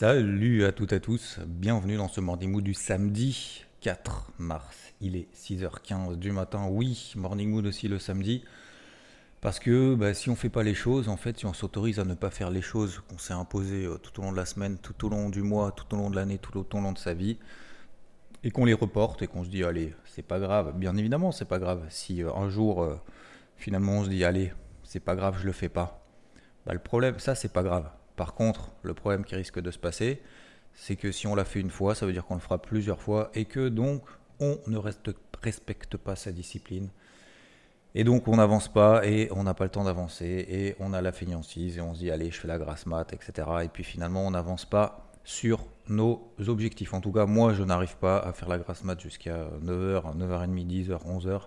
Salut à toutes et à tous, bienvenue dans ce Morning Mood du samedi 4 mars. Il est 6h15 du matin, oui, Morning Mood aussi le samedi. Parce que bah, si on ne fait pas les choses, en fait, si on s'autorise à ne pas faire les choses qu'on s'est imposées euh, tout au long de la semaine, tout au long du mois, tout au long de l'année, tout au long de sa vie, et qu'on les reporte et qu'on se dit allez, c'est pas grave. Bien évidemment, c'est pas grave. Si euh, un jour, euh, finalement, on se dit allez, c'est pas grave, je le fais pas. Bah, le problème, ça, c'est pas grave. Par contre, le problème qui risque de se passer, c'est que si on l'a fait une fois, ça veut dire qu'on le fera plusieurs fois et que donc on ne respecte pas sa discipline. Et donc on n'avance pas et on n'a pas le temps d'avancer et on a la fainéantise et on se dit allez je fais la grasse mat, etc. Et puis finalement on n'avance pas sur nos objectifs. En tout cas moi je n'arrive pas à faire la grasse mat jusqu'à 9h, 9h30, 10h, 11h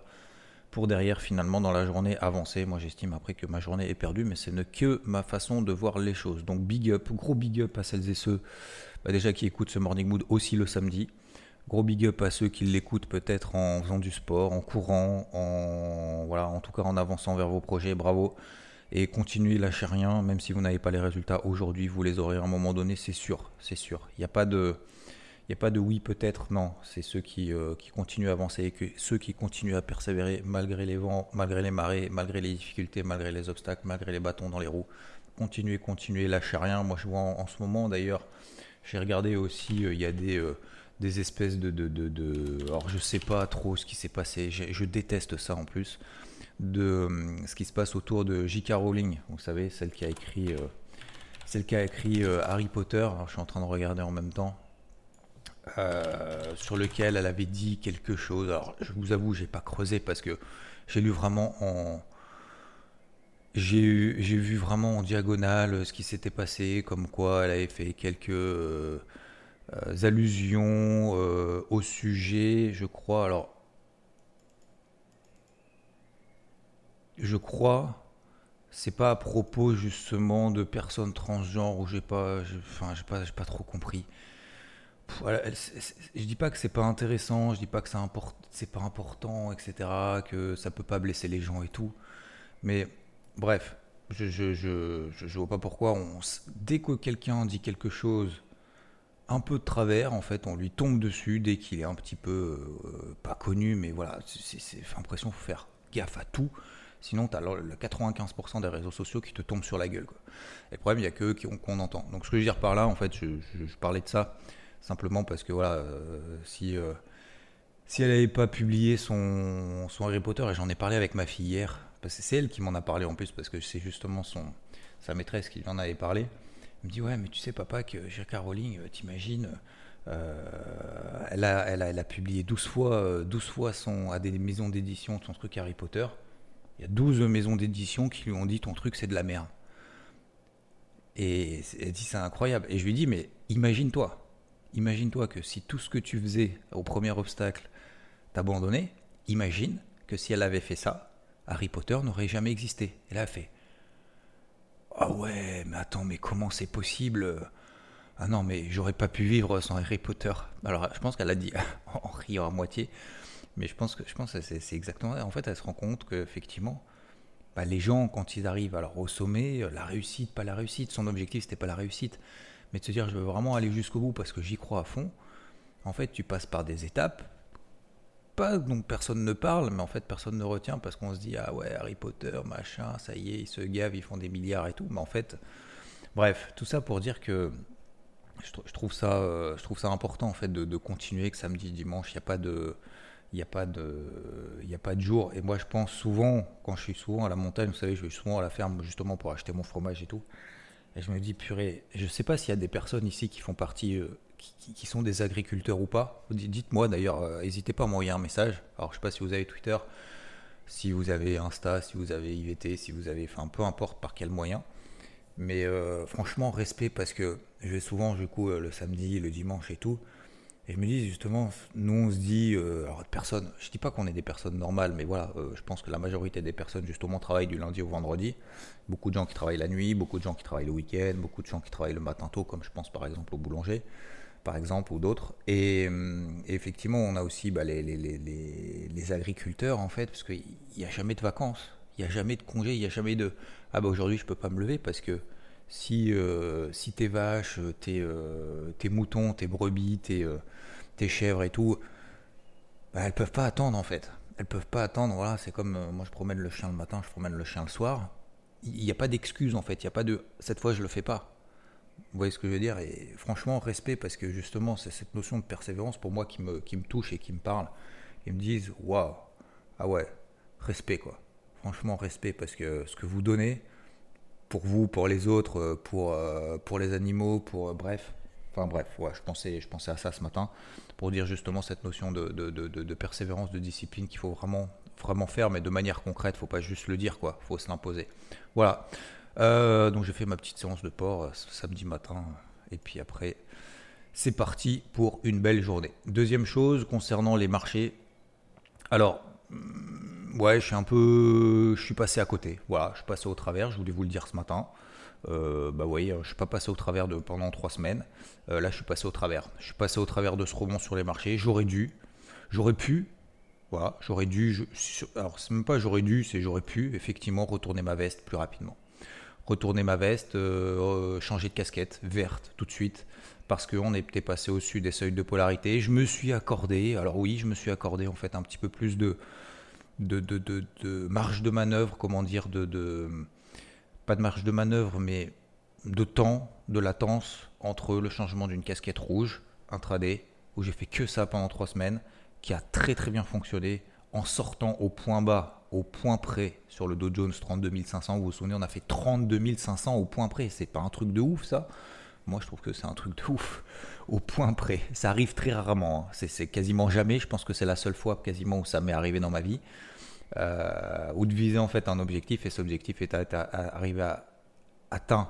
pour derrière finalement dans la journée avancer. Moi j'estime après que ma journée est perdue mais ce n'est que ma façon de voir les choses. Donc big up, gros big up à celles et ceux bah, déjà qui écoutent ce Morning Mood aussi le samedi. Gros big up à ceux qui l'écoutent peut-être en faisant du sport, en courant, en voilà, en tout cas en avançant vers vos projets. Bravo et continuez, lâchez rien, même si vous n'avez pas les résultats aujourd'hui, vous les aurez à un moment donné, c'est sûr, c'est sûr. Il n'y a pas de, il a pas de oui peut-être, non. C'est ceux qui, euh, qui continuent à avancer et ceux qui continuent à persévérer malgré les vents, malgré les marées, malgré les difficultés, malgré les obstacles, malgré les bâtons dans les roues. Continuez, continuez, lâchez rien. Moi, je vois en, ce moment d'ailleurs, j'ai regardé aussi, euh, il y a des euh, espèces de, de, de, Alors je sais pas trop ce qui s'est passé, je, déteste ça en plus, de ce qui se passe autour de J.K. Rowling, vous savez, celle qui a écrit, celle qui a écrit Harry Potter, alors je suis en train de regarder en même temps, sur lequel elle avait dit quelque chose, alors je vous avoue, j'ai pas creusé parce que j'ai lu vraiment en... J'ai vu vraiment en diagonale ce qui s'était passé, comme quoi elle avait fait quelques euh, allusions euh, au sujet, je crois. Alors, je crois, c'est pas à propos justement de personnes transgenres où j'ai pas, enfin, j'ai pas, pas trop compris. Je dis pas que c'est pas intéressant, je dis pas que c'est pas important, etc., que ça peut pas blesser les gens et tout. Mais bref, je, je, vois pas pourquoi dès que quelqu'un dit quelque chose un peu de travers, en fait, on lui tombe dessus dès qu'il est un petit peu euh, pas connu, mais voilà, c'est l'impression faut faire gaffe à tout. Sinon, tu as le 95% des réseaux sociaux qui te tombent sur la gueule. Et le problème, il n'y a que qu'on entend. Donc, ce que je veux dire par là, en fait, je, parlais de ça simplement parce que voilà, euh, si, euh, si elle n'avait pas publié son, son Harry Potter, et j'en ai parlé avec ma fille hier, parce que c'est elle qui m'en a parlé en plus, parce que c'est justement son, sa maîtresse qui lui en avait parlé. Il me dit Ouais, mais tu sais, papa, que J.K. Rowling, euh, t'imagines, elle, a, elle, a, elle, a, publié 12 fois, 12 euh, fois son, à des maisons d'édition son truc Harry Potter. Il y a 12 maisons d'édition qui lui ont dit Ton truc, c'est de la merde. Et elle dit C'est incroyable. Et je lui dis Mais imagine-toi, imagine-toi que si tout ce que tu faisais au premier obstacle t'abandonnait, imagine que si elle avait fait ça, Harry Potter n'aurait jamais existé. Elle a fait ah ouais, mais attends, mais comment c'est possible? Ah non, mais j'aurais pas pu vivre sans Harry Potter. Alors, je pense qu'elle a dit en riant à moitié, mais je pense que je pense c'est exactement. En fait, elle se rend compte qu'effectivement, bah, les gens, quand ils arrivent alors au sommet, la réussite, pas la réussite, son objectif c'était pas la réussite, mais de se dire je veux vraiment aller jusqu'au bout parce que j'y crois à fond. En fait, tu passes par des étapes donc personne ne parle, mais en fait personne ne retient parce qu'on se dit ah ouais Harry Potter machin, ça y est, ils se gavent, ils font des milliards et tout, mais en fait, bref, tout ça pour dire que je, trouve ça, euh, je trouve ça important en fait de, continuer, que samedi, dimanche, il n'y a pas de, il n'y a pas de, a pas de jour. Et moi je pense souvent, quand je suis souvent à la montagne, vous savez, je vais souvent à la ferme justement pour acheter mon fromage et tout. Et je me dis, purée, je sais pas s'il y a des personnes ici qui font partie, euh, qui, sont des agriculteurs ou pas. Dites-moi d'ailleurs, euh, n'hésitez pas à m'envoyer un message. Alors je sais pas si vous avez Twitter, si vous avez Insta, si vous avez IVT, si vous avez, enfin peu importe par quel moyen. Mais euh, franchement, respect parce que je vais souvent, du coup, le samedi, le dimanche et tout. Et je me dis justement, nous on se dit, alors personne, je dis pas qu'on est des personnes normales, mais voilà, je pense que la majorité des personnes justement travaillent du lundi au vendredi. Beaucoup de gens qui travaillent la nuit, beaucoup de gens qui travaillent le week-end, beaucoup de gens qui travaillent le matin tôt, comme je pense par exemple au boulanger par exemple, ou d'autres. Et, hum, effectivement, on a aussi bah, les, agriculteurs, en fait, parce qu'il n'y a jamais de vacances, il n'y a jamais de congés, il n'y a jamais de « Ah bah aujourd'hui, je ne peux pas me lever parce que si, euh, si tes vaches, tes, euh, tes, moutons, tes brebis, tes, euh, tes chèvres et tout, bah, elles peuvent pas attendre, en fait. Elles peuvent pas attendre, voilà, c'est comme moi je promène le chien le matin, je promène le chien le soir. Il n'y a pas d'excuse, en fait, il n'y a pas de « Cette fois, je le fais pas ». Vous voyez ce que je veux dire? Et franchement, respect, parce que justement, c'est cette notion de persévérance pour moi qui me, qui me touche et qui me parle. Ils me disent, waouh, ah ouais, respect quoi. Franchement, respect, parce que ce que vous donnez, pour vous, pour les autres, euh, pour, euh, pour les animaux, pour euh, bref. Enfin bref, ouais, je pensais, je pensais à ça ce matin pour dire justement cette notion de, de, de, persévérance, de discipline qu'il faut vraiment, vraiment faire, mais de manière concrète, faut pas juste le dire quoi, faut se l'imposer. Voilà. Donc j'ai fait ma petite séance de port samedi matin. Et puis après, c'est parti pour une belle journée. Deuxième chose concernant les marchés. Alors, ouais, je suis un peu. Je suis passé à côté. Voilà, je suis passé au travers. Je voulais vous le dire ce matin. Euh, bah oui, je suis pas passé au travers de pendant trois semaines. là, je suis passé au travers. Je suis passé au travers de ce rebond sur les marchés. J'aurais dû, j'aurais pu. Voilà, j'aurais dû. Je, alors, c'est même pas j'aurais dû, c'est j'aurais pu effectivement retourner ma veste plus rapidement retourner ma veste, euh, changer de casquette verte tout de suite parce qu'on était passé au-dessus des seuils de polarité. Je me suis accordé, alors oui, je me suis accordé en fait un petit peu plus de, marge de manœuvre, comment dire, de, pas de marge de manœuvre, mais de temps, de latence entre le changement d'une casquette rouge intraday, où j'ai fait que ça pendant trois semaines, qui a très très bien fonctionné, en sortant au point bas, au point près sur le Dow Jones 32 500. Vous vous souvenez, on a fait 32 500 au point près. C'est pas un truc de ouf ça Moi je trouve que c'est un truc de ouf au point près. Ça arrive très rarement. Hein. C'est quasiment jamais. Je pense que c'est la seule fois quasiment où ça m'est arrivé dans ma vie. Euh, ou de viser en fait un objectif et cet objectif est arrivé à atteint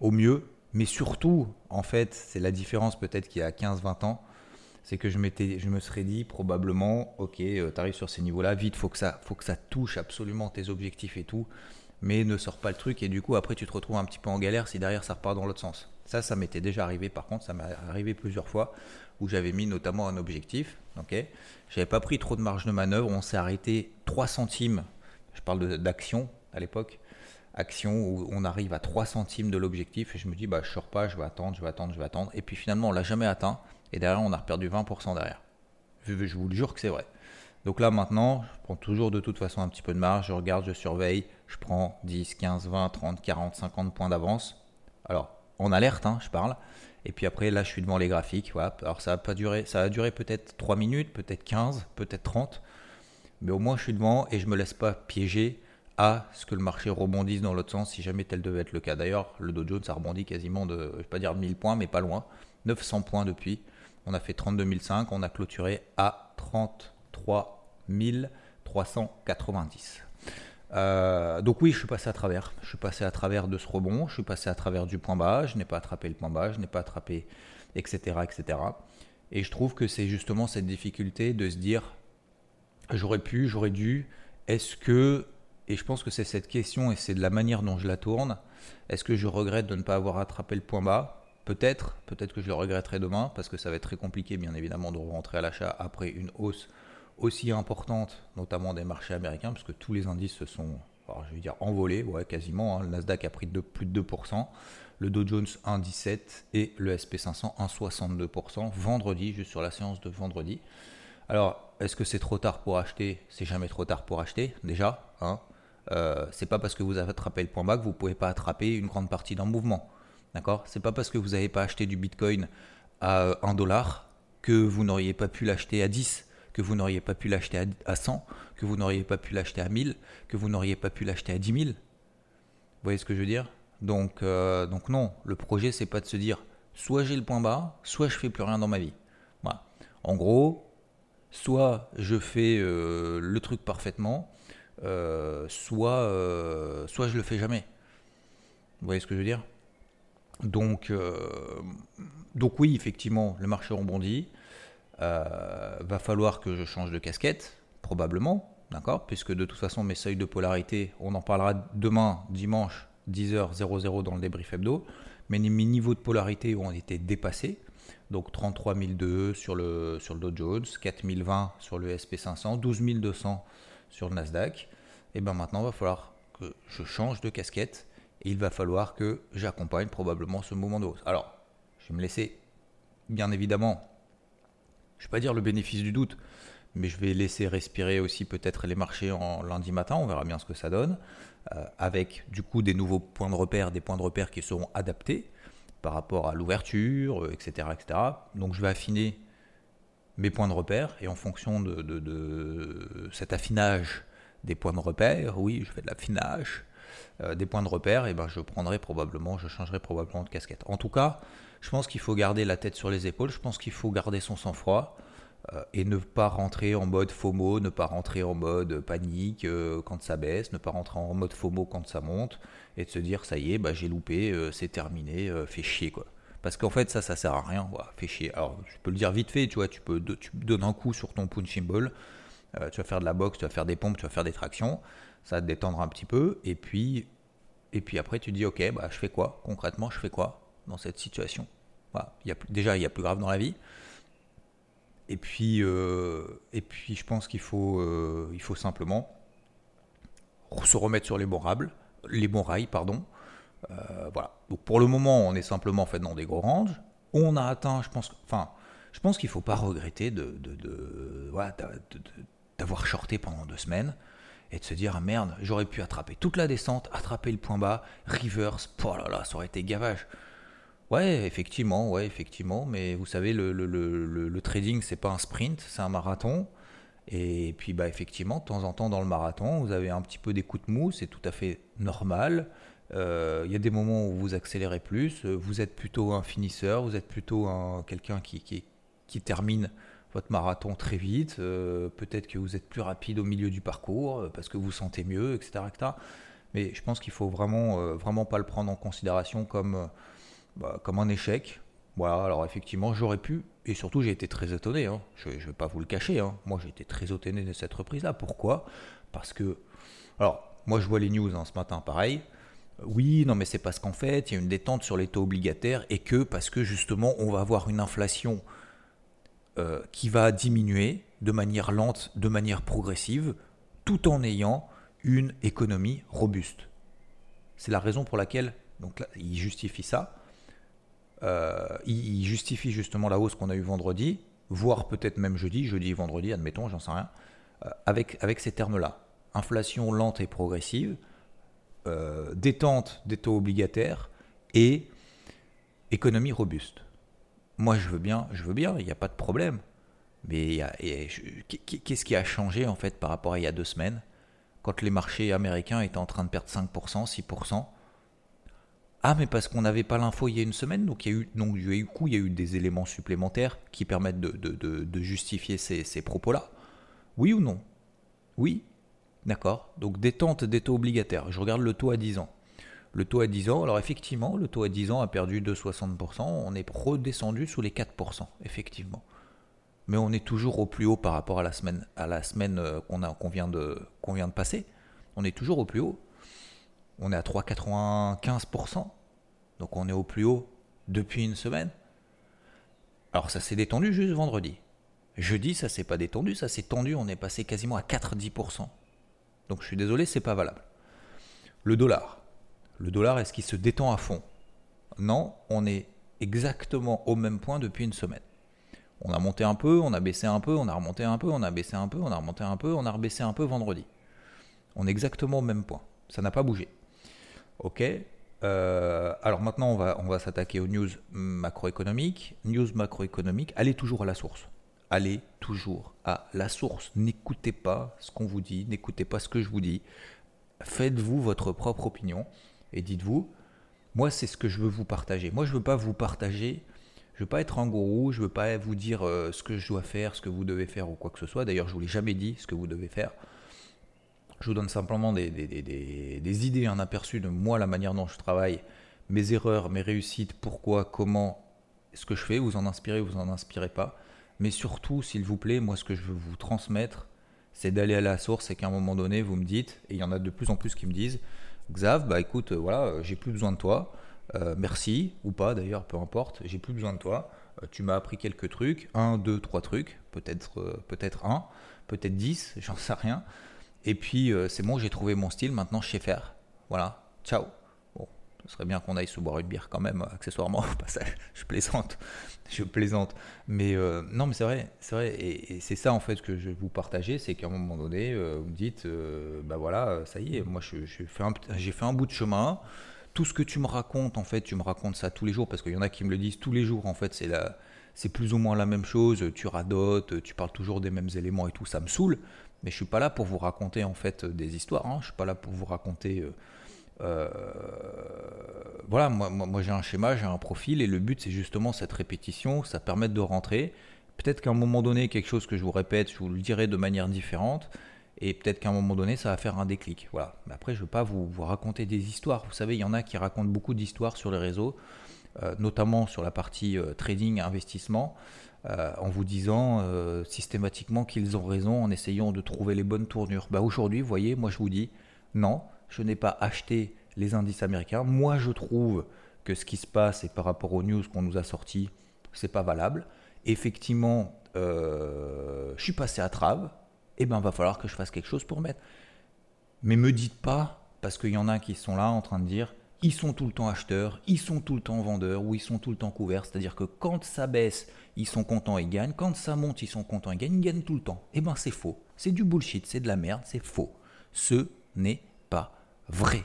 au mieux. Mais surtout, en fait, c'est la différence peut-être qu'il y a 15-20 ans c'est que je, je me serais dit probablement, ok, euh, tu arrives sur ces niveaux-là, vite, faut que ça, faut que ça touche absolument tes objectifs et tout, mais ne sors pas le truc et du coup après tu te retrouves un petit peu en galère si derrière ça repart dans l'autre sens. Ça, ça m'était déjà arrivé. Par contre, ça m'est arrivé plusieurs fois où j'avais mis notamment un objectif. Ok, j'avais pas pris trop de marge de manœuvre. On s'est arrêté 3 centimes. Je parle d'action à l'époque. Action où on arrive à 3 centimes de l'objectif et je me dis bah je sors pas, je vais attendre, je vais attendre, je vais attendre. Et puis finalement on l'a jamais atteint. Et derrière, on a perdu 20% derrière. Je vous le jure que c'est vrai. Donc là, maintenant, je prends toujours de toute façon un petit peu de marge. Je regarde, je surveille. Je prends 10, 15, 20, 30, 40, 50 points d'avance. Alors, en alerte, hein, je parle. Et puis après, là, je suis devant les graphiques. Voilà. Alors, ça a, pas duré, ça a duré peut-être 3 minutes, peut-être 15, peut-être 30. Mais au moins, je suis devant et je me laisse pas piéger à ce que le marché rebondisse dans l'autre sens si jamais tel devait être le cas. D'ailleurs, le Dow Jones a rebondi quasiment de, je vais pas dire 1000 points, mais pas loin. 900 points depuis. On a fait 32 500, on a clôturé à 33 390. Euh, donc oui, je suis passé à travers. Je suis passé à travers de ce rebond, je suis passé à travers du point bas, je n'ai pas attrapé le point bas, je n'ai pas attrapé, etc., etc. Et je trouve que c'est justement cette difficulté de se dire, j'aurais pu, j'aurais dû, est-ce que, et je pense que c'est cette question et c'est de la manière dont je la tourne, est-ce que je regrette de ne pas avoir attrapé le point bas? Peut-être, peut-être que je le regretterai demain, parce que ça va être très compliqué, bien évidemment, de rentrer à l'achat après une hausse aussi importante, notamment des marchés américains, parce que tous les indices se sont, je dire, envolés, ouais, quasiment. Hein. Le Nasdaq a pris de plus de 2%, le Dow Jones 1,17% et le SP500 1,62% vendredi, juste sur la séance de vendredi. Alors, est-ce que c'est trop tard pour acheter? C'est jamais trop tard pour acheter, déjà. Hein. Euh, c'est pas parce que vous avez attrapé le point bas que vous pouvez pas attraper une grande partie d'un mouvement. D'accord? C'est pas parce que vous n'avez pas acheté du Bitcoin à 1 dollar que vous n'auriez pas pu l'acheter à 10, que vous n'auriez pas pu l'acheter à 100, que vous n'auriez pas pu l'acheter à 1000, que vous n'auriez pas pu l'acheter à 10 000. Vous voyez ce que je veux dire? Donc, euh, donc non, le projet c'est pas de se dire soit j'ai le point bas, soit je fais plus rien dans ma vie. Voilà. En gros, soit je fais euh, le truc parfaitement, euh, soit, soit je le fais jamais. Vous voyez ce que je veux dire? Donc, donc oui, effectivement, le marché rebondit. Euh, va falloir que je change de casquette, probablement, d'accord Puisque de toute façon, mes seuils de polarité, on en parlera demain, dimanche, 10h00 dans le débrief hebdo. Mais mes niveaux de polarité ont été dépassés. Donc 33 002 sur le, sur Dow Jones, 4020 sur le SP500, 12 200 sur le Nasdaq. Et bien maintenant, va falloir que je change de casquette et il va falloir que j'accompagne probablement ce moment de hausse. Alors, je vais me laisser, bien évidemment, je ne vais pas dire le bénéfice du doute, mais je vais laisser respirer aussi peut-être les marchés en lundi matin, on verra bien ce que ça donne, euh, avec du coup des nouveaux points de repère, des points de repère qui seront adaptés par rapport à l'ouverture, etc., euh, etc. Donc je vais affiner mes points de repère et en fonction de, de cet affinage des points de repère, oui, je fais de l'affinage, euh, des points de repère, et ben je prendrai probablement, je changerai probablement de casquette. En tout cas, je pense qu'il faut garder la tête sur les épaules, je pense qu'il faut garder son sang-froid euh, et ne pas rentrer en mode FOMO, ne pas rentrer en mode panique euh, quand ça baisse, ne pas rentrer en mode FOMO quand ça monte, et de se dire ça y est, bah, j'ai loupé, c'est terminé, fait chier quoi. Parce qu'en fait, ça, ça sert à rien, fait chier. Alors, je peux le dire vite fait, tu vois, tu peux tu donnes un coup sur ton punching ball, tu vas faire de la boxe, tu vas faire des pompes, tu vas faire des tractions ça va te détendre un petit peu, et puis, et puis après tu dis ok, bah, je fais quoi Concrètement, je fais quoi dans cette situation? A, Déjà, il y a plus grave dans la vie. Et puis, euh, et puis je pense qu'il faut, euh, il faut simplement se remettre sur les bons rails, les bons rails, pardon. Euh, voilà. Donc pour le moment, on est simplement fait dans des gros ranges. On a atteint, je pense, enfin, je pense qu'il ne faut pas regretter de, d'avoir shorté pendant deux semaines et de se dire ah merde, j'aurais pu attraper toute la descente, attraper le point bas, reverse, oh là là, ça aurait été gavage. Ouais, effectivement, ouais, effectivement, mais vous savez, le, le, le, le trading, c'est pas un sprint, c'est un marathon. Et puis, bah, effectivement, de temps en temps dans le marathon, vous avez un petit peu des coups de mou, c'est tout à fait normal. Euh, il y a des moments où vous accélérez plus, vous êtes plutôt un finisseur, vous êtes plutôt un, quelqu'un qui, qui termine votre marathon très vite, euh, peut-être que vous êtes plus rapide au milieu du parcours euh, parce que vous sentez mieux, etc. Mais je pense qu'il faut vraiment, euh, vraiment pas le prendre en considération comme, bah, comme un échec. Voilà, alors effectivement, j'aurais pu, et surtout j'ai été très étonné, hein. je ne vais pas vous le cacher, hein. moi j'ai été très étonné de cette reprise-là. Pourquoi? Parce que, alors, moi je vois les news hein, ce matin, pareil. Oui, non, mais c'est parce qu'en fait, il y a une détente sur les taux obligataires et que parce que justement, on va avoir une inflation euh, qui va diminuer de manière lente, de manière progressive, tout en ayant une économie robuste. C'est la raison pour laquelle donc il justifie ça. Euh, il justifie justement la hausse qu'on a eue vendredi, voire peut-être même jeudi, jeudi et vendredi, admettons, j'en sais rien, euh, avec, avec ces termes-là. Inflation lente et progressive, détente des taux obligataires et économie robuste moi je veux bien, je veux bien, il n'y a pas de problème. Mais qu'est-ce qui a changé en fait par rapport à il y a deux semaines, quand les marchés américains étaient en train de perdre 5%, 6% Ah, mais parce qu'on n'avait pas l'info il y a une semaine, donc il y a eu, donc, il y a eu, coup, il y a eu des éléments supplémentaires qui permettent de, justifier ces, ces propos-là. Oui ou non? Oui D'accord Donc détente des taux obligataires. Je regarde le taux à 10 ans. Le taux à 10 ans, alors effectivement, le taux à 10 ans a perdu de 60%, on est redescendu sous les 4%, effectivement. Mais on est toujours au plus haut par rapport à la semaine, euh, qu'on vient, de, vient de passer. On est toujours au plus haut. On est à 3,95%. Donc on est au plus haut depuis une semaine. Alors ça s'est détendu juste vendredi. Jeudi, ça s'est pas détendu, ça s'est tendu, on est passé quasiment à 4,10%. Donc je suis désolé, c'est pas valable. Le dollar le dollar, est-ce qu'il se détend à fond Non, on est exactement au même point depuis une semaine. On a monté un peu, on a baissé un peu, on a remonté un peu, on a baissé un peu, on a remonté un peu, on a rebaissé un peu vendredi. On est exactement au même point. Ça n'a pas bougé. Ok euh, alors maintenant, on va, on va s'attaquer aux news macroéconomiques. News macroéconomiques, allez toujours à la source. Allez toujours à la source. N'écoutez pas ce qu'on vous dit, n'écoutez pas ce que je vous dis. Faites-vous votre propre opinion et dites-vous, moi c'est ce que je veux vous partager. Moi je veux pas vous partager, je veux pas être un gourou, je veux pas vous dire euh, ce que je dois faire, ce que vous devez faire ou quoi que ce soit. D'ailleurs je vous l'ai jamais dit ce que vous devez faire. Je vous donne simplement des, des, idées, un aperçu de moi, la manière dont je travaille, mes erreurs, mes réussites, pourquoi, comment, ce que je fais. Vous en inspirez, vous en inspirez pas. Mais surtout, s'il vous plaît, moi, ce que je veux vous transmettre, c'est d'aller à la source et qu'à un moment donné, vous me dites, et il y en a de plus en plus qui me disent, Xav, bah écoute, euh, voilà, euh, j'ai plus besoin de toi. Euh, merci, ou pas d'ailleurs, peu importe, j'ai plus besoin de toi. tu m'as appris quelques trucs, un, deux, trois trucs, peut-être peut-être un, peut-être dix, j'en sais rien. Et puis c'est bon, j'ai trouvé mon style, maintenant je sais faire. Voilà, ciao. Ce serait bien qu'on aille se boire une bière quand même, accessoirement au passage. Je plaisante, je plaisante. Mais euh, non, mais c'est vrai, c'est vrai. Et, c'est ça en fait que je vais vous partager, c'est qu'à un moment donné, euh, vous me dites, euh, bah voilà, ça y est, moi j'ai fait, un, bout de chemin. Tout ce que tu me racontes, en fait, tu me racontes ça tous les jours, parce qu'il y en a qui me le disent tous les jours, en fait, c'est la, c'est plus ou moins la même chose. Tu radotes, tu parles toujours des mêmes éléments et tout, ça me saoule. Mais je suis pas là pour vous raconter en fait des histoires. Hein. Je suis pas là pour vous raconter euh, voilà, moi, j'ai un schéma, j'ai un profil, et le but c'est justement cette répétition, ça permet de rentrer. Peut-être qu'à un moment donné, quelque chose que je vous répète, je vous le dirai de manière différente, et peut-être qu'à un moment donné, ça va faire un déclic. Voilà. Mais après, je ne veux pas vous, vous, raconter des histoires. Vous savez, il y en a qui racontent beaucoup d'histoires sur les réseaux, euh, notamment sur la partie euh, trading, investissement, en vous disant systématiquement qu'ils ont raison en essayant de trouver les bonnes tournures. Bah, Aujourd'hui, vous voyez, moi je vous dis, non, je n'ai pas acheté les indices américains. Moi, je trouve que ce qui se passe et par rapport aux news qu'on nous a sortis, c'est pas valable. Effectivement, euh, je suis passé à trave. Eh ben, va falloir que je fasse quelque chose pour mettre. Mais me dites pas, parce qu'il y en a qui sont là en train de dire, ils sont tout le temps acheteurs, ils sont tout le temps vendeurs ou ils sont tout le temps couverts. C'est-à-dire que quand ça baisse, ils sont contents et gagnent. Quand ça monte, ils sont contents et gagnent. Ils gagnent tout le temps. Eh ben, c'est faux. C'est du bullshit, c'est de la merde, c'est faux. Ce n'est vrai.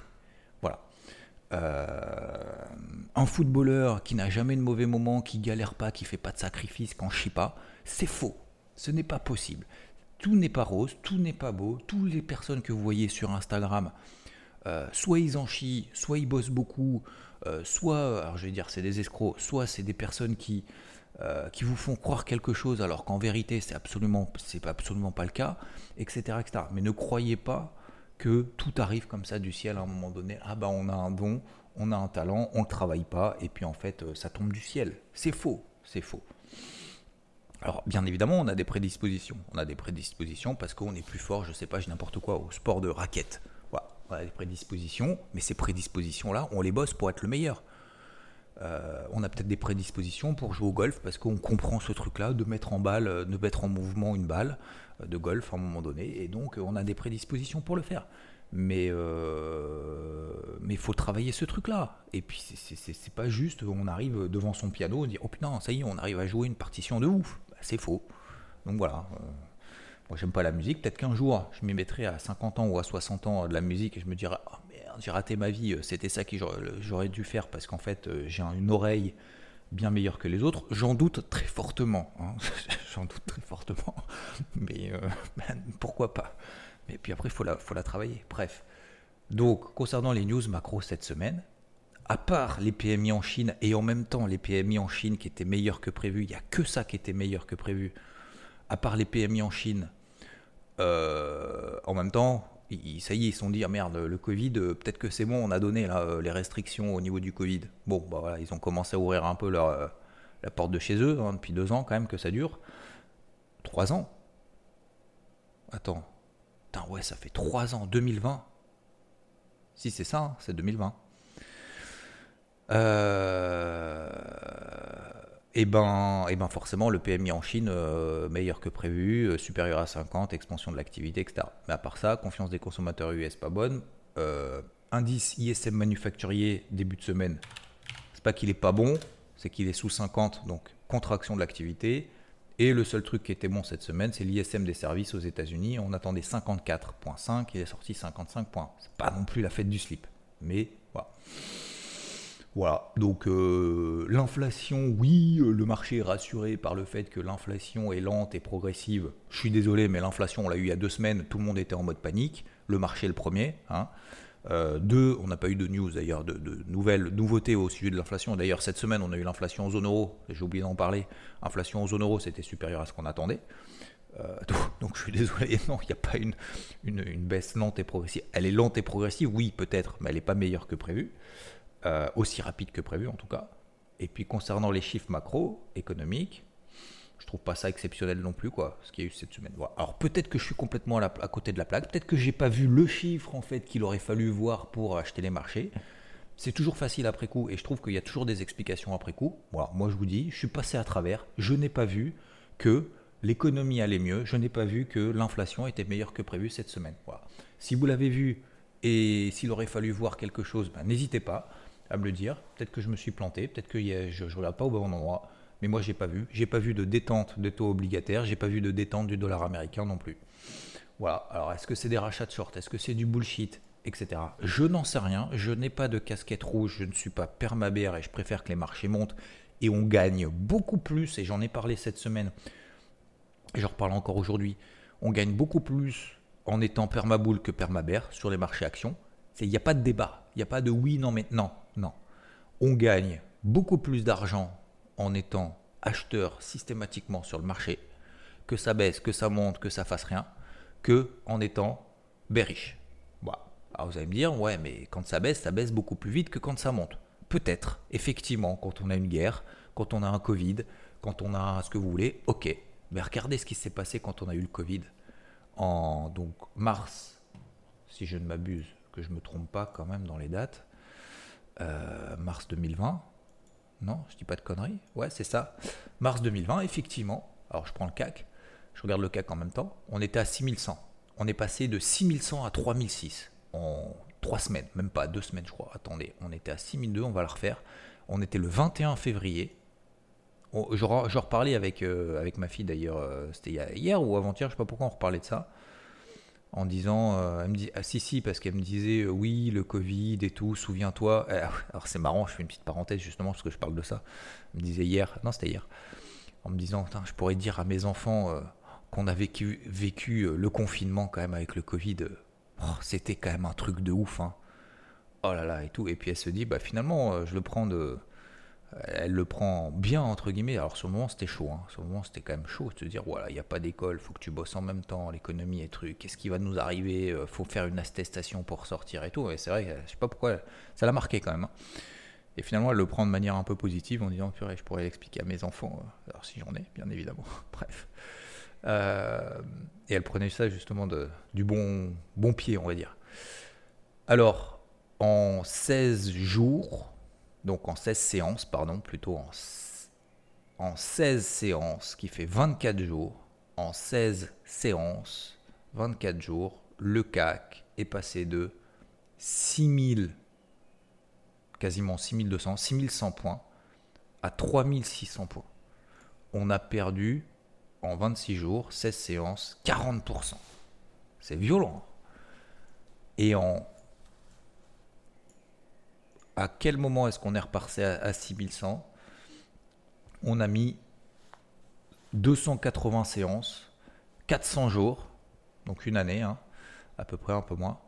Voilà. Euh, un footballeur qui n'a jamais de mauvais moments, qui galère pas, qui fait pas de sacrifice, qui en chie pas, c'est faux. Ce n'est pas possible. Tout n'est pas rose, tout n'est pas beau. Toutes les personnes que vous voyez sur Instagram, euh, soit ils en chient, soit ils bossent beaucoup, euh, soit, alors je vais dire c'est des escrocs, soit c'est des personnes qui, vous font croire quelque chose alors qu'en vérité c'est absolument, absolument pas le cas, etc., etc. Mais ne croyez pas que tout arrive comme ça du ciel à un moment donné. Ah bah on a un don, on a un talent, on ne travaille pas, et puis en fait euh, ça tombe du ciel. C'est faux, c'est faux. Alors bien évidemment on a des prédispositions. On a des prédispositions parce qu'on est plus fort, je sais pas, j'ai n'importe quoi, au sport de raquette. Voilà, on a des prédispositions, mais ces prédispositions-là, on les bosse pour être le meilleur. Euh, on a peut-être des prédispositions pour jouer au golf parce qu'on comprend ce truc-là, de mettre en balle, euh, de mettre en mouvement une balle euh, de golf à un moment donné, et donc on a des prédispositions pour le faire. Mais il faut travailler ce truc-là. Et puis c'est pas juste, on arrive devant son piano, on dit oh putain ça y est, on arrive à jouer une partition de ouf. Bah, c'est faux. Donc voilà. moi j'aime pas la musique. Peut-être qu'un jour je m'y mettrai à 50 ans ou à 60 ans de la musique et je me dirai oh, j'ai raté ma vie, euh, c'était ça que j'aurais dû faire parce qu'en fait euh, j'ai une oreille bien meilleure que les autres. J'en doute très fortement. Hein. J'en doute très fortement. Mais euh, ben, pourquoi pas Mais puis après, il faut la, travailler. Bref. Donc, concernant les news macro cette semaine, à part les PMI en Chine et en même temps les PMI en Chine qui étaient meilleurs que prévu, il n'y a que ça qui était meilleur que prévu. À part les PMI en Chine, en même temps, ça y est, ils se sont dit, ah merde, le Covid, euh, peut-être que c'est bon, on a donné euh, les restrictions au niveau du Covid. Bon, bah voilà, ils ont commencé à ouvrir un peu euh, la porte de chez eux, hein, depuis deux ans quand même que ça dure. Trois ans Attends. Putain, ouais, ça fait trois ans, 2020. Si c'est ça, hein, c'est 2020. Euh et eh ben, et eh ben forcément le PMI en Chine euh, meilleur que prévu, euh, supérieur à 50, expansion de l'activité, etc. Mais à part ça, confiance des consommateurs US pas bonne. Euh, indice ISM manufacturier début de semaine, c'est pas qu'il est pas bon, c'est qu'il est sous 50, donc contraction de l'activité. Et le seul truc qui était bon cette semaine, c'est l'ISM des services aux États-Unis. On attendait 54.5, il est sorti 55 points. C'est pas non plus la fête du slip, mais voilà. Voilà, donc euh, l'inflation, oui, euh, le marché est rassuré par le fait que l'inflation est lente et progressive. Je suis désolé, mais l'inflation, on l'a eu il y a deux semaines, tout le monde était en mode panique. Le marché le premier. Hein. Euh, deux, on n'a pas eu de news d'ailleurs, de, nouvelles nouveautés au sujet de l'inflation. D'ailleurs, cette semaine, on a eu l'inflation en zone euro, j'ai oublié d'en parler. Inflation en zone euro, c'était supérieur à ce qu'on attendait. donc, je suis désolé, non, il n'y a pas une, une, baisse lente et progressive. Elle est lente et progressive, oui, peut-être, mais elle n'est pas meilleure que prévu, aussi rapide que prévu en tout cas. Et puis concernant les chiffres macroéconomiques, je trouve pas ça exceptionnel non plus, quoi, ce qu'il y a eu cette semaine. Alors peut-être que je suis complètement à, côté de la plaque, peut-être que j'ai pas vu le chiffre en fait qu'il aurait fallu voir pour acheter les marchés. C'est toujours facile après coup et je trouve qu'il y a toujours des explications après coup. Voilà, moi je vous dis, je suis passé à travers, je n'ai pas vu que l'économie allait mieux, je n'ai pas vu que l'inflation était meilleure que prévu cette semaine. Voilà. Si vous l'avez vu et s'il aurait fallu voir quelque chose, ben, n'hésitez pas à me le dire. Peut-être que je me suis planté, peut-être que je ne regarde pas au bon endroit, mais moi j'ai pas vu. J'ai pas vu de détente de taux obligataires, j'ai pas vu de détente du dollar américain non plus. Voilà. Alors est-ce que c'est des rachats de short Est-ce que c'est du bullshit? Etc. Je n'en sais rien, je n'ai pas de casquette rouge, je ne suis pas permabère et je préfère que les marchés montent et on gagne beaucoup plus, et j'en ai parlé cette semaine, et j'en reparle encore aujourd'hui, on gagne beaucoup plus en étant permaboule que permabère sur les marchés actions. Il n'y a pas de débat, il n'y a pas de oui, non, maintenant. Non. On gagne beaucoup plus d'argent en étant acheteur systématiquement sur le marché, que ça baisse, que ça monte, que ça fasse rien, que en étant bearish. Vous allez me dire, ouais, mais quand ça baisse, ça baisse beaucoup plus vite que quand ça monte. Peut-être, effectivement, quand on a une guerre, quand on a un Covid, quand on a ce que vous voulez, ok. Mais regardez ce qui s'est passé quand on a eu le Covid. En donc mars, si je ne m'abuse, que je ne me trompe pas quand même dans les dates, euh, mars 2020. Non, je dis pas de conneries. Ouais, c'est ça. Mars 2020, effectivement. Alors je prends le CAC, je regarde le CAC en même temps. On était à 6100. On est passé de 6100 à 3006 en trois semaines, même pas deux semaines, je crois. Attendez, on était à 6002, on va le refaire. On était le 21 février. Je, reparlais avec, euh, avec ma fille d'ailleurs, euh, c'était hier ou avant-hier, je sais pas pourquoi on reparlait de ça en disant, euh, elle me dit, ah si si, parce qu'elle me disait, euh, oui, le Covid et tout, souviens-toi. Eh, alors c'est marrant, je fais une petite parenthèse justement parce que je parle de ça. Elle me disait hier, non c'était hier, en me disant, je pourrais dire à mes enfants euh, qu'on a vécu, vécu le confinement quand même avec le Covid. Oh, c'était quand même un truc de ouf. Hein. Oh là là et tout. Et puis elle se dit, bah finalement, je le prends de elle le prend bien entre guillemets. Alors sur le moment c'était chaud, hein. sur le moment c'était quand même chaud de se dire voilà il n'y a pas d'école, faut que tu bosses en même temps, l'économie et trucs, qu'est-ce qui va nous arriver, euh, faut faire une attestation pour sortir et tout. Et c'est vrai, je sais pas pourquoi, ça l'a marqué quand même. Hein. Et finalement elle le prend de manière un peu positive en disant purée je pourrais l'expliquer à mes enfants, euh, alors si j'en ai bien évidemment, bref. Euh, et elle prenait ça justement de, du bon, bon pied on va dire. Alors en 16 jours, donc en 16 séances, pardon, plutôt en, en 16 séances, qui fait 24 jours, en 16 séances, 24 jours, le CAC est passé de 6000, quasiment 6200, 6100 points à 3600 points. On a perdu en 26 jours, 16 séances, 40%. C'est violent. Et en à quel moment est-ce qu'on est repassé à, 6100 On a mis 280 séances, 400 jours, donc une année, hein, à peu près un peu moins,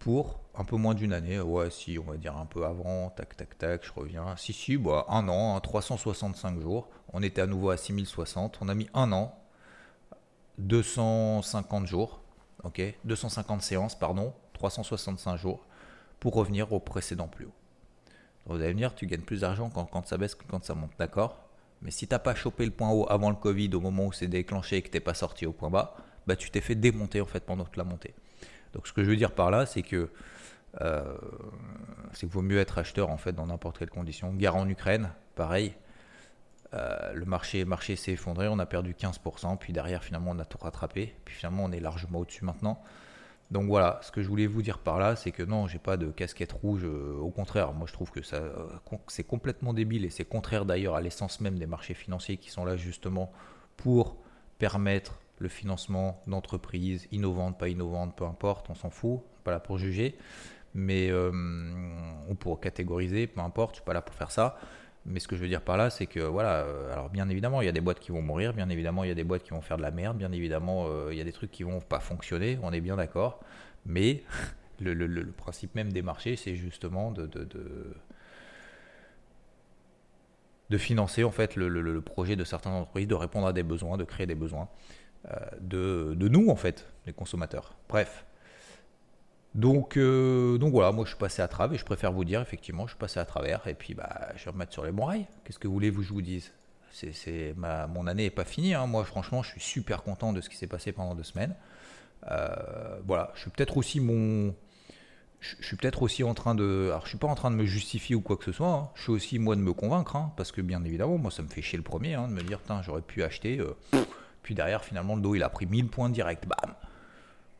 pour un peu moins d'une année. Ouais, si, on va dire un peu avant, tac, tac, tac, je reviens. Si, si, bah, un an, 365 hein, jours. On était à nouveau à 6060. On a mis un an, 250 jours, ok 250 séances, pardon, 365 jours, pour revenir au précédent plus haut. Vous allez venir, tu gagnes plus d'argent quand, ça baisse que quand ça monte, d'accord? Mais si tu n'as pas chopé le point haut avant le Covid, au moment où c'est déclenché et que tu n'es pas sorti au point bas, bah, tu t'es fait démonter en fait pendant toute la montée. Donc ce que je veux dire par là, c'est que euh, c'est qu'il vaut mieux être acheteur en fait dans n'importe quelle condition. Guerre en Ukraine, pareil. Euh, le marché, marché s'est effondré, on a perdu 15%, puis derrière finalement on a tout rattrapé, puis finalement on est largement au-dessus maintenant. Donc voilà, ce que je voulais vous dire par là, c'est que non, j'ai pas de casquette rouge. Euh, au contraire, moi je trouve que ça, euh, c'est complètement débile et c'est contraire d'ailleurs à l'essence même des marchés financiers qui sont là justement pour permettre le financement d'entreprises innovantes, pas innovantes, peu importe, on s'en fout, pas là pour juger, mais euh, ou pour catégoriser, peu importe, je suis pas là pour faire ça. Mais ce que je veux dire par là, c'est que voilà, euh, alors bien évidemment, il y a des boîtes qui vont mourir, bien évidemment, il y a des boîtes qui vont faire de la merde, bien évidemment, euh, il y a des trucs qui vont pas fonctionner, on est bien d'accord. Mais le, principe même des marchés, c'est justement de, de, de, financer en fait le, projet de certaines entreprises, de répondre à des besoins, de créer des besoins de, de, nous, en fait, les consommateurs. Bref. Donc, donc voilà, moi je suis passé à travers et je préfère vous dire, effectivement, je suis passé à travers et puis bah, je vais remettre sur les bons rails. Qu'est-ce que vous voulez que je vous dise? C'est, ma, Mon année n'est pas finie. Hein. Moi, franchement, je suis super content de ce qui s'est passé pendant deux semaines. voilà, je suis peut-être aussi mon je peut-être aussi en train de. Alors, je suis pas en train de me justifier ou quoi que ce soit. Hein. Je suis aussi, moi, de me convaincre. Hein, parce que, bien évidemment, moi, ça me fait chier le premier. De me dire, j'aurais pu acheter. Euh, puis derrière, finalement, le dos, il a pris 1000 points direct. Bam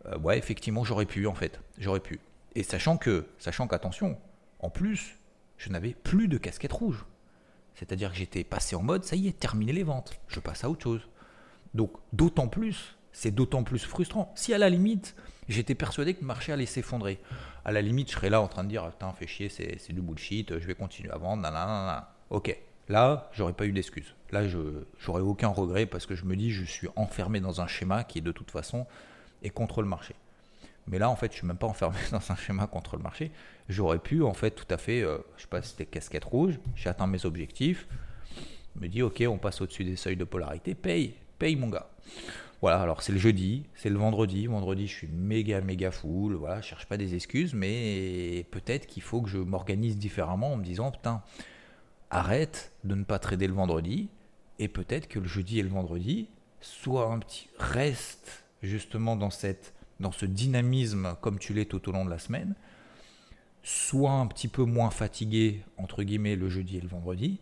euh, Ouais, effectivement, j'aurais pu, en fait. J'aurais pu. Et sachant que, sachant qu'attention, en plus, je n'avais plus de casquette rouge. C'est-à-dire que j'étais passé en mode, ça y est, terminé les ventes. Je passe à autre chose. Donc, d'autant plus, c'est d'autant plus frustrant. Si à la limite, j'étais persuadé que le marché allait s'effondrer à la limite, je serais là en train de dire Putain, fais chier, c'est du bullshit, je vais continuer à vendre. Nanana. Ok, là, j'aurais pas eu d'excuses. Là, j'aurais aucun regret parce que je me dis Je suis enfermé dans un schéma qui, de toute façon, est contre le marché. Mais là, en fait, je suis même pas enfermé dans un schéma contre le marché. J'aurais pu, en fait, tout à fait, euh, je sais pas si c'était casquette rouge, j'ai atteint mes objectifs, me dis, ok, on passe au-dessus des seuils de polarité, paye, paye mon gars. Voilà, alors c'est le jeudi, c'est le vendredi. Vendredi, je suis méga, méga full. Voilà, je cherche pas des excuses, mais peut-être qu'il faut que je m'organise différemment en me disant putain, arrête de ne pas trader le vendredi. Et peut-être que le jeudi et le vendredi soit un petit reste justement dans cette dans ce dynamisme comme tu l'es tout au long de la semaine, soit un petit peu moins fatigué entre guillemets le jeudi et le vendredi,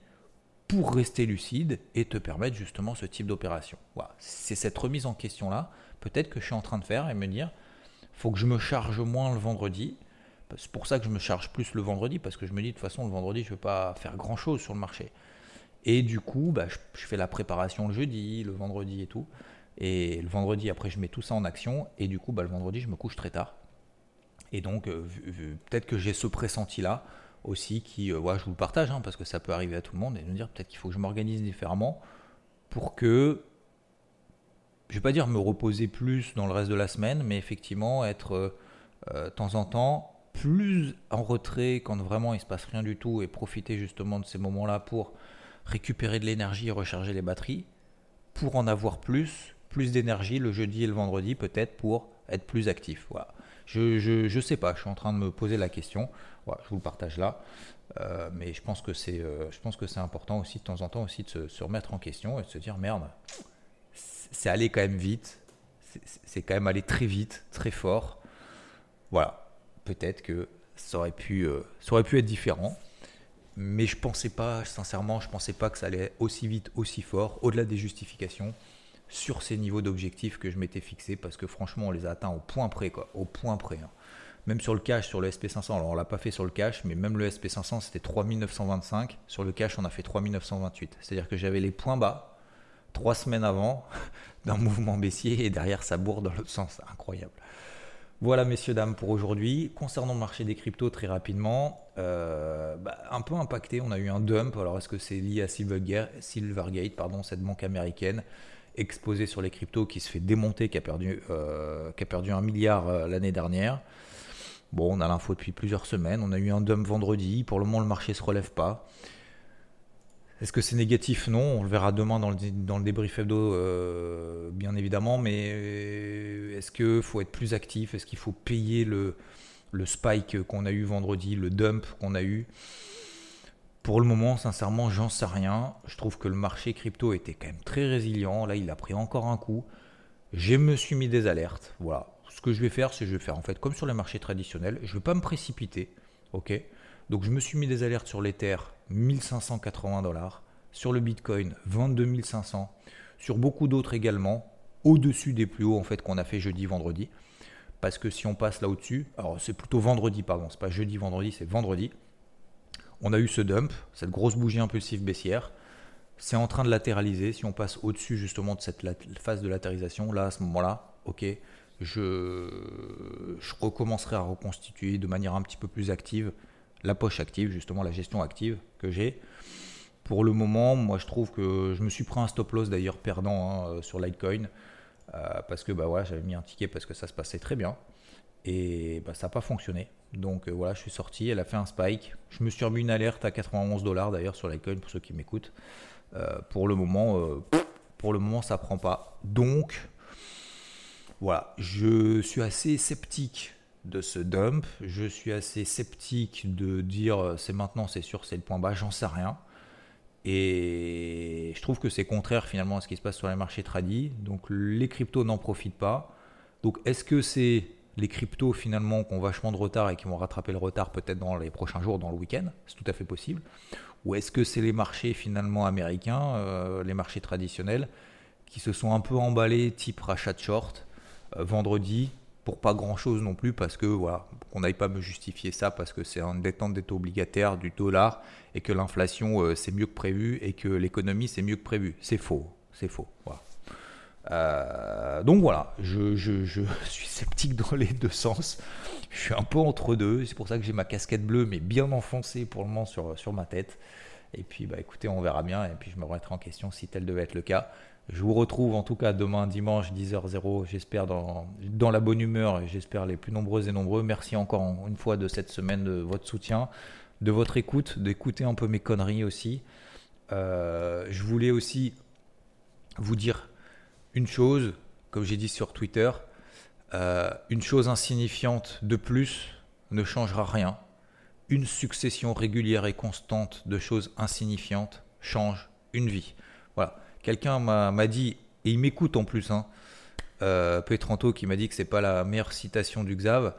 pour rester lucide et te permettre justement ce type d'opération. C'est cette remise en question-là, peut-être que je suis en train de faire et me dire, faut que je me charge moins le vendredi. C'est pour ça que je me charge plus le vendredi, parce que je me dis de toute façon, le vendredi, je ne veux pas faire grand-chose sur le marché. Et du coup, bah, je, fais la préparation le jeudi, le vendredi et tout. Et le vendredi, après, je mets tout ça en action. Et du coup, bah, le vendredi, je me couche très tard. Et donc, euh, peut-être que j'ai ce pressenti-là aussi qui, euh, je vous le partage, hein, parce que ça peut arriver à tout le monde, et me dire peut-être qu'il faut que je m'organise différemment pour que, je vais pas dire me reposer plus dans le reste de la semaine, mais effectivement être euh, euh, de temps en temps plus en retrait quand vraiment il se passe rien du tout et profiter justement de ces moments-là pour récupérer de l'énergie et recharger les batteries, pour en avoir plus, plus d'énergie le jeudi et le vendredi peut-être pour être plus actif. Je, je, sais pas, je suis en train de me poser la question. Je vous le partage là. Euh, mais je pense que c'est euh, je pense que c'est important aussi de temps en temps aussi de se, remettre en question et de se dire merde c'est allé quand même vite. C'est quand même allé très vite très fort. Voilà. Peut-être que ça aurait pu euh, ça aurait pu être différent. Mais je pensais pas sincèrement je pensais pas que ça allait aussi vite aussi fort au-delà des justifications sur ces niveaux d'objectifs que je m'étais fixé parce que franchement on les a atteints au point près quoi au point près hein même sur le cash, sur le SP500, alors on l'a pas fait sur le cash, mais même le SP500 c'était 3925, sur le cash on a fait 3928. C'est-à-dire que j'avais les points bas trois semaines avant d'un mouvement baissier et derrière ça bourre dans l'autre sens, incroyable. Voilà messieurs dames pour aujourd'hui. Concernant le marché des cryptos très rapidement, euh, bah, un peu impacté, on a eu un dump. Alors est-ce que c'est lié à Silvergate, pardon, cette banque américaine exposée sur les cryptos qui se fait démonter, qui a perdu, euh, un milliard euh, l'année dernière Bon, on a l'info depuis plusieurs semaines. On a eu un dump vendredi. Pour le moment, le marché ne se relève pas. Est-ce que c'est négatif? Non. On le verra demain dans le, dans le débrief hebdo, euh, bien évidemment. Mais est-ce qu'il faut être plus actif? Est-ce qu'il faut payer le, le spike qu'on a eu vendredi, le dump qu'on a eu? Pour le moment, sincèrement, j'en sais rien. Je trouve que le marché crypto était quand même très résilient. Là, il a pris encore un coup. Je me suis mis des alertes. Voilà ce que je vais faire, c'est je vais faire en fait comme sur les marchés traditionnels. Je ne vais pas me précipiter. ok? Donc je me suis mis des alertes sur l'Ether, 1580 dollars. Sur le Bitcoin, 22 500. Sur beaucoup d'autres également, au-dessus des plus hauts en fait qu'on a fait jeudi, vendredi. Parce que si on passe là au-dessus, alors c'est plutôt vendredi, pardon, c'est pas jeudi, vendredi, c'est vendredi. On a eu ce dump, cette grosse bougie impulsive baissière. C'est en train de latéraliser. Si on passe au-dessus justement de cette phase de latérisation, là à ce moment-là, ok, je, recommencerai à reconstituer de manière un petit peu plus active la poche active, justement la gestion active que j'ai. Pour le moment, moi je trouve que je me suis pris un stop loss d'ailleurs perdant hein, sur Litecoin euh, parce que bah voilà, j'avais mis un ticket parce que ça se passait très bien et bah, ça n'a pas fonctionné. Donc euh, voilà, je suis sorti, elle a fait un spike. Je me suis remis une alerte à 91 dollars d'ailleurs sur Litecoin pour ceux qui m'écoutent. pour le moment, pour le moment ça prend pas. Donc voilà, je suis assez sceptique de ce dump. Je suis assez sceptique de dire euh, c'est maintenant, c'est sûr, c'est le point bas, j'en sais rien. Et je trouve que c'est contraire finalement à ce qui se passe sur les marchés tradis. Donc les cryptos n'en profitent pas. Donc est-ce que c'est les cryptos finalement qui ont vachement de retard et qui vont rattraper le retard peut-être dans les prochains jours, dans le week-end C'est tout à fait possible. Ou est-ce que c'est les marchés finalement américains, euh, les marchés traditionnels, qui se sont un peu emballés type rachat de short euh, vendredi pour pas grand chose non plus parce que voilà, qu'on n'aille pas me justifier ça parce que c'est un détente des taux obligataires du dollar et que l'inflation euh, c'est mieux que prévu et que l'économie c'est mieux que prévu. C'est faux, c'est faux. Euh, donc voilà, je, suis sceptique dans les deux sens. Je suis un peu entre deux. C'est pour ça que j'ai ma casquette bleue, mais bien enfoncée pour le moment sur, ma tête. Et puis, bah, écoutez, on verra bien. Et puis, je me remettrai en question si tel devait être le cas. Je vous retrouve en tout cas demain dimanche 10h00, j'espère dans, dans la bonne humeur et j'espère les plus nombreux et nombreux. Merci encore une fois de cette semaine de votre soutien, de votre écoute, d'écouter un peu mes conneries aussi. Euh, je voulais aussi vous dire une chose, comme j'ai dit sur Twitter, euh, une chose insignifiante de plus ne changera rien. Une succession régulière et constante de choses insignifiantes change une vie. Voilà. Quelqu'un m'a dit, et il m'écoute en plus, hein, euh, Petranto qui m'a dit que c'est pas la meilleure citation du Xav.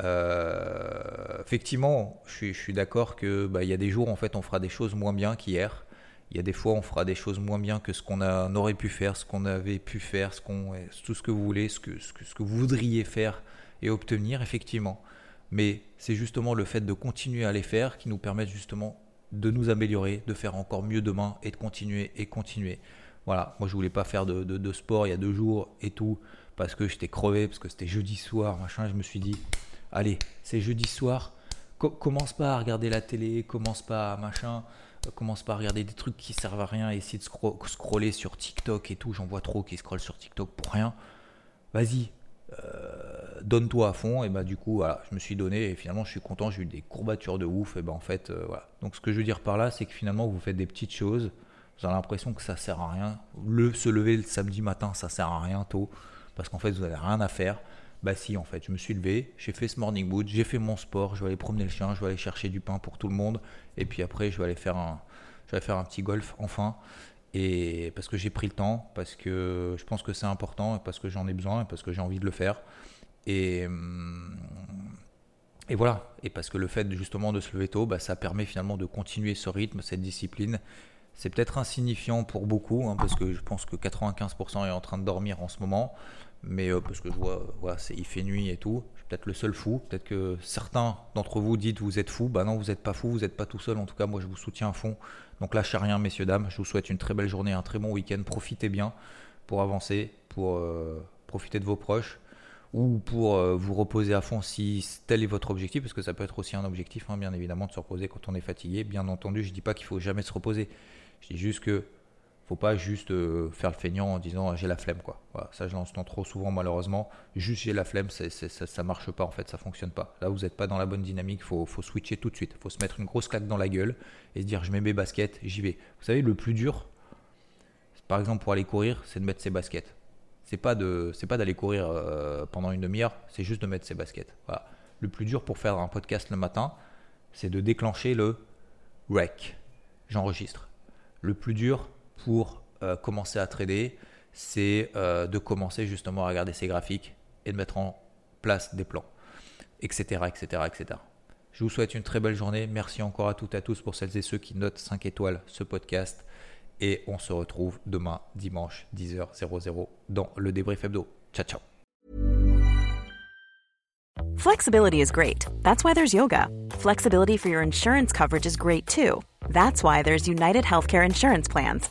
Euh, effectivement, je suis, d'accord que bah, il y a des jours en fait on fera des choses moins bien qu'hier. Il y a des fois on fera des choses moins bien que ce qu'on aurait pu faire, ce qu'on avait pu faire, ce qu'on, tout ce que vous voulez, ce que, vous voudriez faire et obtenir effectivement. Mais c'est justement le fait de continuer à les faire qui nous permet justement de nous améliorer, de faire encore mieux demain et de continuer et continuer. Voilà, moi je voulais pas faire de, sport il y a deux jours et tout, parce que j'étais crevé, parce que c'était jeudi soir, machin, je me suis dit, allez, c'est jeudi soir, commence pas à regarder la télé, commence pas à machin, commence pas à regarder des trucs qui servent à rien, essayer de scroller sur TikTok et tout, j'en vois trop qui scrollent sur TikTok pour rien. Vas-y, euh, donne-toi à fond et bah du coup voilà, je me suis donné et finalement je suis content j'ai eu des courbatures de ouf et ben en fait euh, voilà. Donc ce que je veux dire par là c'est que finalement vous faites des petites choses vous avez l'impression que ça sert à rien. Le se lever le samedi matin ça sert à rien tôt parce qu'en fait vous avez rien à faire bah si en fait je me suis levé j'ai fait ce morning wood j'ai fait mon sport je vais aller promener le chien je vais aller chercher du pain pour tout le monde et puis après je vais aller faire un je vais faire un petit golf enfin et parce que j'ai pris le temps, parce que je pense que c'est important, parce que j'en ai besoin, parce que j'ai envie de le faire. Et, hum, et voilà. Et parce que le fait justement de se lever tôt, bah, ça permet finalement de continuer ce rythme, cette discipline. C'est peut-être insignifiant pour beaucoup, hein, parce que je pense que 95% est en train de dormir en ce moment. Mais euh, parce que je vois, voilà, il fait nuit et tout. Je suis peut-être le seul fou. Peut-être que certains d'entre vous dites vous êtes fou. Bah non, vous n'êtes pas fou, vous n'êtes pas tout seul. En tout cas, moi je vous soutiens à fond. Donc lâchez rien, messieurs, dames. Je vous souhaite une très belle journée, un très bon week-end. Profitez bien pour avancer, pour euh, profiter de vos proches ou pour euh, vous reposer à fond si tel est votre objectif, parce que ça peut être aussi un objectif, hein, bien évidemment, de se reposer quand on est fatigué. Bien entendu, je ne dis pas qu'il faut jamais se reposer. Je dis juste que faut pas juste euh, faire le feignant en disant j'ai la flemme quoi. Ça je l'entends trop souvent malheureusement. Juste j'ai la flemme, ça, ça marche pas en fait, ça fonctionne pas. Là vous n'êtes pas dans la bonne dynamique, faut, faut switcher tout de suite. Faut se mettre une grosse claque dans la gueule et se dire je mets mes baskets, j'y vais. Vous savez le plus dur, par exemple pour aller courir, c'est de mettre ses baskets. C'est pas de, c'est pas d'aller courir euh, pendant une demi-heure, c'est juste de mettre ses baskets. Le plus dur pour faire un podcast le matin, c'est de déclencher le rec. J'enregistre. Le plus dur, pour euh, commencer à trader, c'est euh, de commencer justement à regarder ces graphiques et de mettre en place des plans, etc., etc., etc. Je vous souhaite une très belle journée. Merci encore à toutes et à tous pour celles et ceux qui notent 5 étoiles ce podcast. Et on se retrouve demain, dimanche, 10h00, dans le débrief hebdo. Ciao, ciao. Flexibility is great. That's why there's yoga. Flexibility for your insurance coverage is great too. That's why there's United Healthcare Insurance Plans.